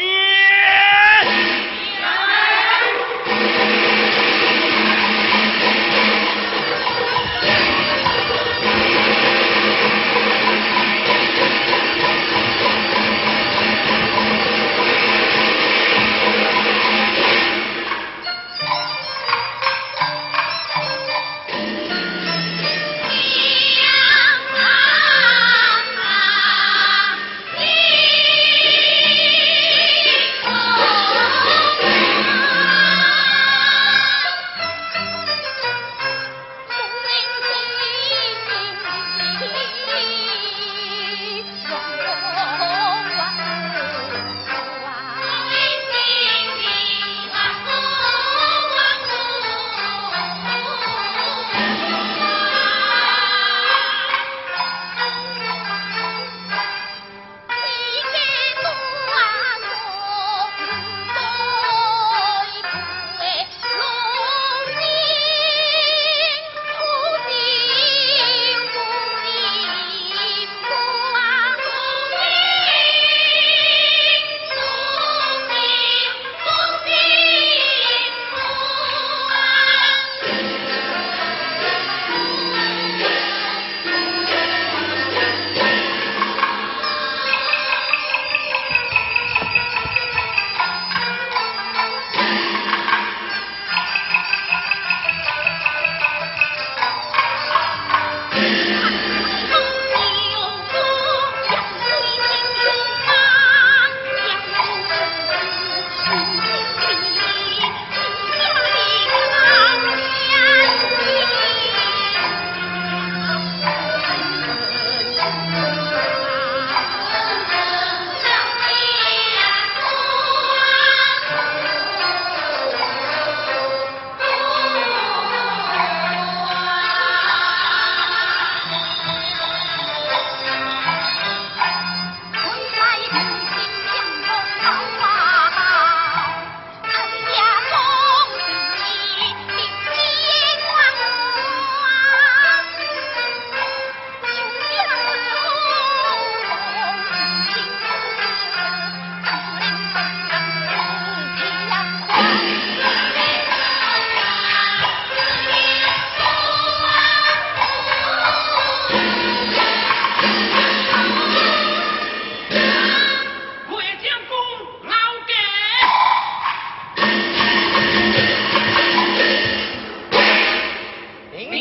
الرحيم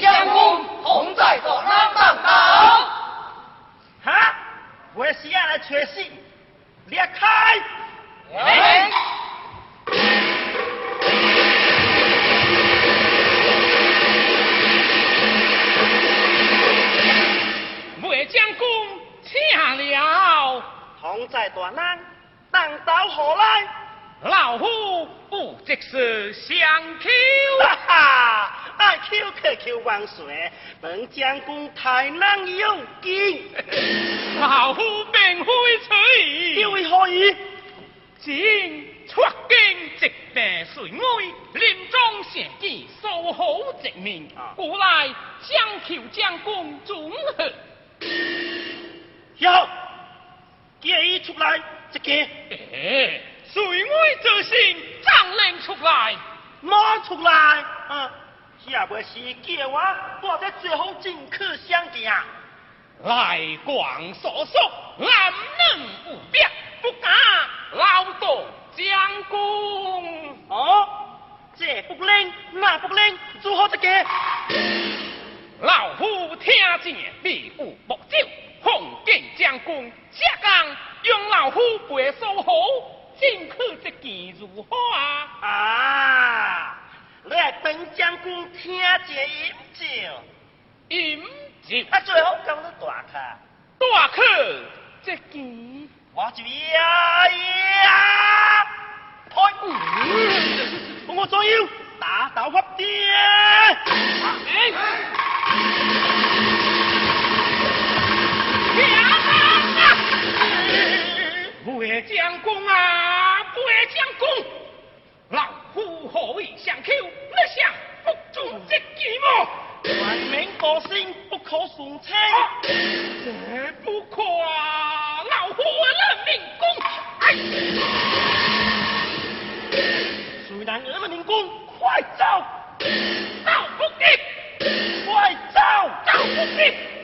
将功，同在大难当哈！我，为西安来学习，裂开。哎。末将功，且了。同在大难，等到后来，老夫不即是相求哈？求可求万岁，本将军太难有见，老夫并会吹，你为何意？请出京直白水妹，临终时计，守候直命，古来将求将功总和。有，给出来，这个。水妹这心，张令出来，马出来，也不是叫我我这最后进去相见。来广收手安能不变不敢劳动将功。哦这不灵那不灵如何这个。老夫听见必有目酒奉给将军这刚用老夫背首好进去这件如何啊。啊。来本将军听见饮酒，饮酒啊，最好讲你大客，大客这句我就要呀，开鼓，我左右打倒我爹。将功啊，不将功，老夫何为？尚求你向不忠之计么？万民高兴，不可顺昌。这不可啊！老夫认命工。哎，虽然认命工，快走，走不掉，快走，走不掉。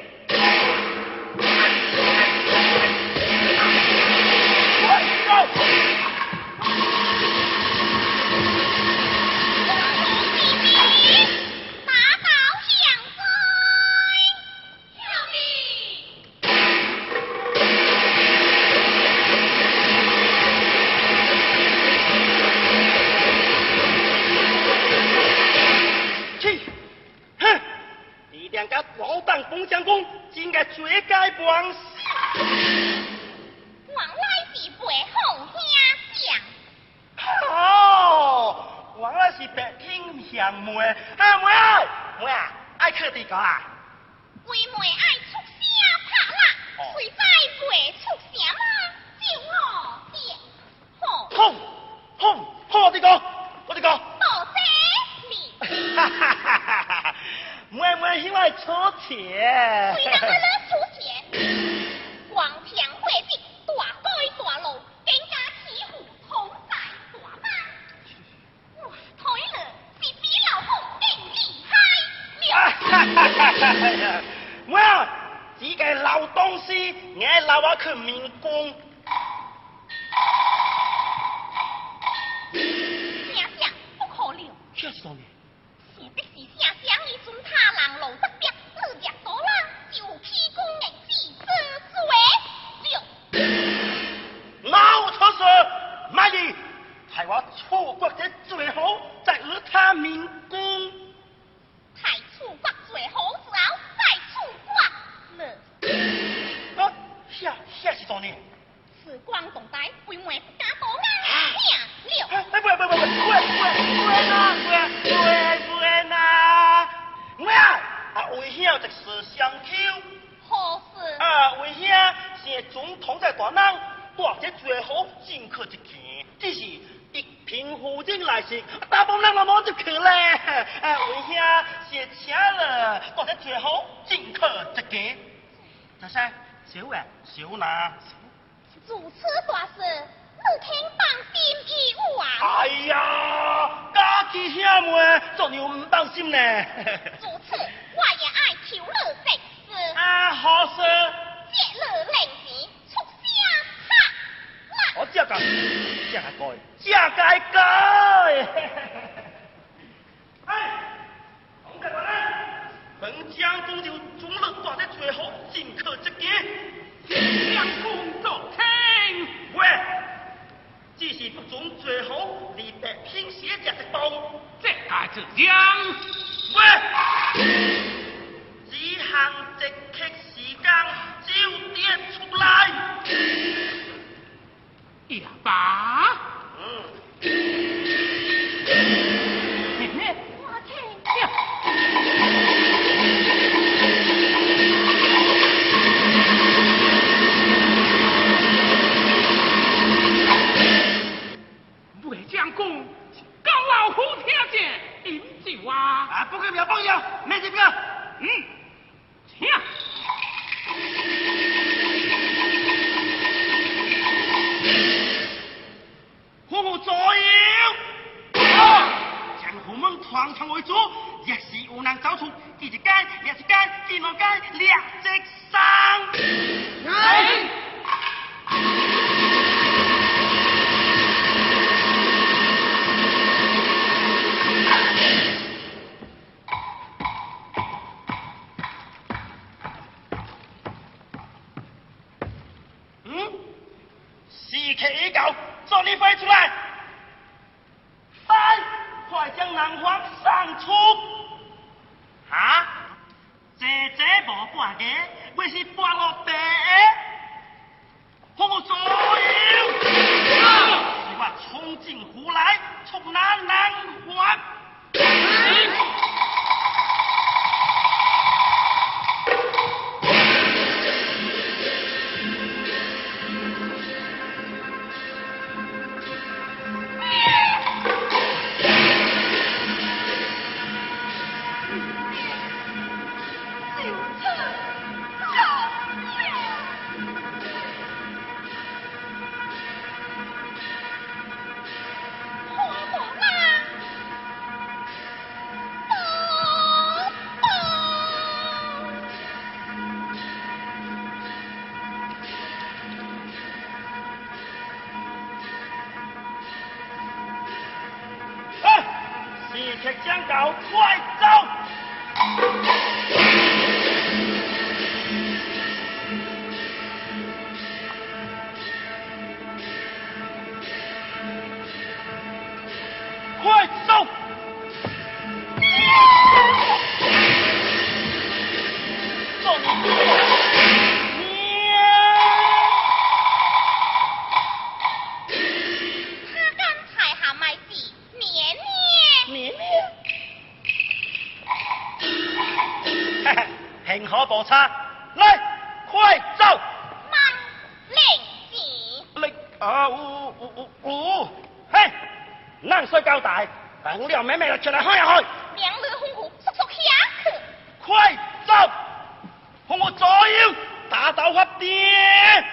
妹啊，妹啊，爱去地搞啊？妹妹爱出声怕辣，谁在妹出声啊？就我爹，吼吼吼吼的搞，我的搞。多谢你。哈哈哈哈哈哈！妹妹喜欢出钱。为什么能出钱？我几个老东西，我拉我去民工。声响不可留。这是么？现在是声响，一准他人路得别，四只多人就披公的几只嘴。六。老出事，卖你，害我错过的最后，在二他民。哎，为谢是请了我的铁好进客一家？大山，小伟，小南。如此大事，你肯放心义务啊？哎呀，家己兄妹做牛不放心呢。如此，我也爱求你这事。啊，好事。借你零钱，出声哈。我这个，这个该，这该该。将都就中了大在最后尽客之计，将功作听。话，只是不准做后李白拼写这的包，这下就将喂。我们团团围住，也是无能走出，一时间，一时间，几毛间，两只三。南环上出。啊？这这无半个，我是半路地。副主要，我冲进湖来，冲南南。却将到快走。快！走嘿嘿，幸好无差，来，快走！慢令子。令啊，呜呜呜呜，嘿，咱需交代，等了妹妹就出来开下去，两日风雨速速下去。快走！看我左右打倒发电。